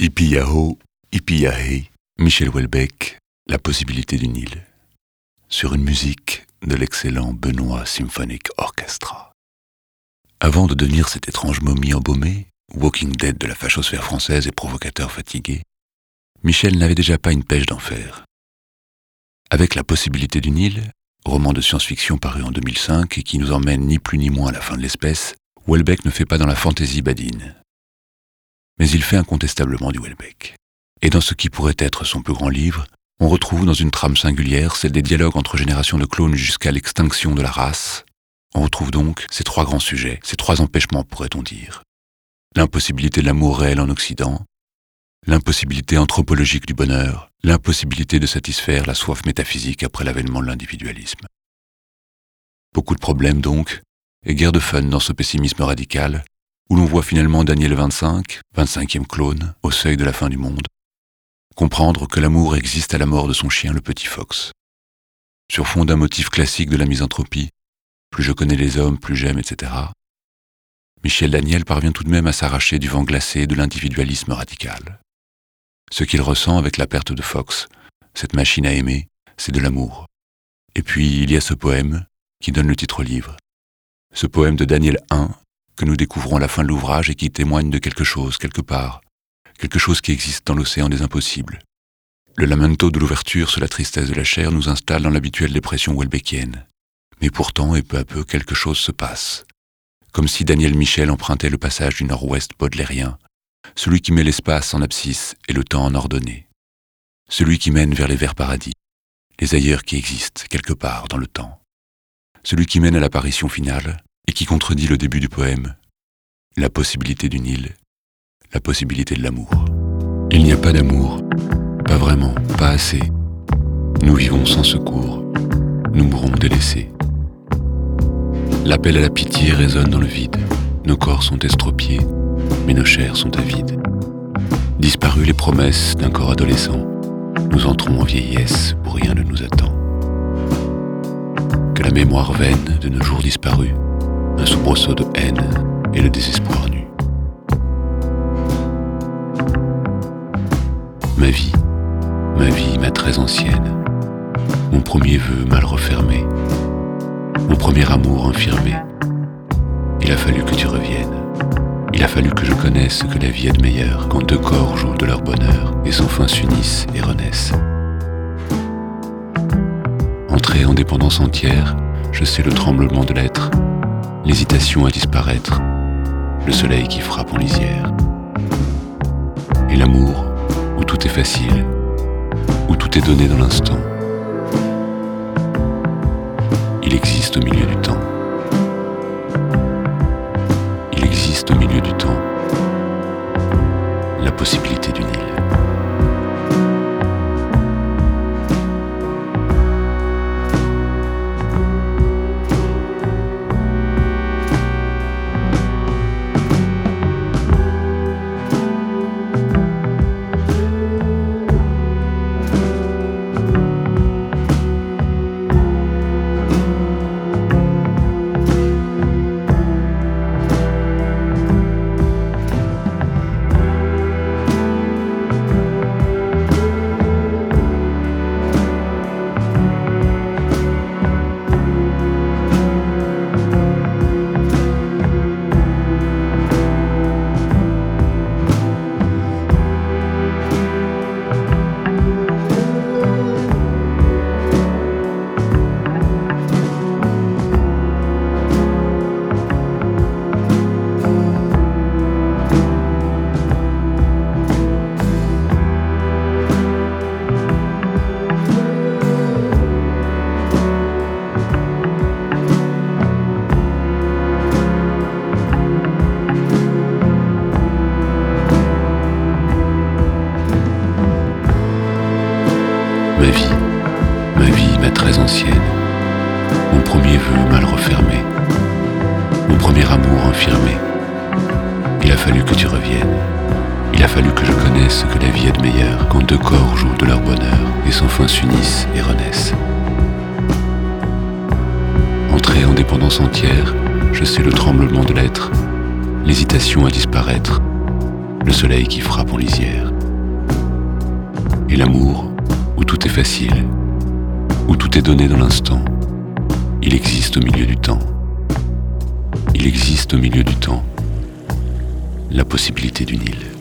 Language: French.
Ipiyaho, Ipiyahe, Michel Houellebecq, La possibilité du Nil. Sur une musique de l'excellent Benoît Symphonic Orchestra. Avant de devenir cette étrange momie embaumée, Walking Dead de la fachosphère française et provocateur fatigué, Michel n'avait déjà pas une pêche d'enfer. Avec La possibilité du Nil, roman de science-fiction paru en 2005 et qui nous emmène ni plus ni moins à la fin de l'espèce, Houellebecq ne fait pas dans la fantaisie badine mais il fait incontestablement du Welbeck. Et dans ce qui pourrait être son plus grand livre, on retrouve dans une trame singulière celle des dialogues entre générations de clones jusqu'à l'extinction de la race. On retrouve donc ces trois grands sujets, ces trois empêchements pourrait-on dire. L'impossibilité de l'amour réel en Occident, l'impossibilité anthropologique du bonheur, l'impossibilité de satisfaire la soif métaphysique après l'avènement de l'individualisme. Beaucoup de problèmes donc, et guerre de fun dans ce pessimisme radical, où l'on voit finalement Daniel 25, 25e clone, au seuil de la fin du monde, comprendre que l'amour existe à la mort de son chien le petit Fox. Sur fond d'un motif classique de la misanthropie, plus je connais les hommes, plus j'aime, etc., Michel Daniel parvient tout de même à s'arracher du vent glacé de l'individualisme radical. Ce qu'il ressent avec la perte de Fox, cette machine à aimer, c'est de l'amour. Et puis il y a ce poème qui donne le titre au livre. Ce poème de Daniel 1 que nous découvrons à la fin de l'ouvrage et qui témoigne de quelque chose, quelque part, quelque chose qui existe dans l'océan des impossibles. Le lamento de l'ouverture sur la tristesse de la chair nous installe dans l'habituelle dépression welbeckienne. Mais pourtant, et peu à peu, quelque chose se passe. Comme si Daniel Michel empruntait le passage du nord-ouest baudelairien, celui qui met l'espace en abscisse et le temps en ordonnée. Celui qui mène vers les verts paradis, les ailleurs qui existent quelque part dans le temps. Celui qui mène à l'apparition finale, et qui contredit le début du poème, la possibilité du Nil, la possibilité de l'amour. Il n'y a pas d'amour, pas vraiment, pas assez. Nous vivons sans secours, nous mourons délaissés. L'appel à la pitié résonne dans le vide, nos corps sont estropiés, mais nos chairs sont avides. Disparues les promesses d'un corps adolescent, nous entrons en vieillesse où rien ne nous attend. Que la mémoire vaine de nos jours disparus un soubresaut de haine et le désespoir nu. Ma vie, ma vie, ma très ancienne, mon premier vœu mal refermé, mon premier amour infirmé. Il a fallu que tu reviennes. Il a fallu que je connaisse que la vie a de meilleur quand deux corps jouent de leur bonheur et sans fin s'unissent et renaissent. Entré en dépendance entière, je sais le tremblement de l'être l'hésitation à disparaître, le soleil qui frappe en lisière. Et l'amour, où tout est facile, où tout est donné dans l'instant. Il existe au milieu du temps. Il existe au milieu du temps la possibilité du Nil. mon premier vœu mal refermé, mon premier amour infirmé. Il a fallu que tu reviennes. Il a fallu que je connaisse que la vie a de meilleur quand deux corps jouent de leur bonheur et sans fin s'unissent et renaissent. Entré en dépendance entière, je sais le tremblement de l'être, l'hésitation à disparaître, le soleil qui frappe en lisière. Et l'amour, où tout est facile, où tout est donné dans l'instant, il existe au milieu du temps. Il existe au milieu du temps la possibilité d'une île.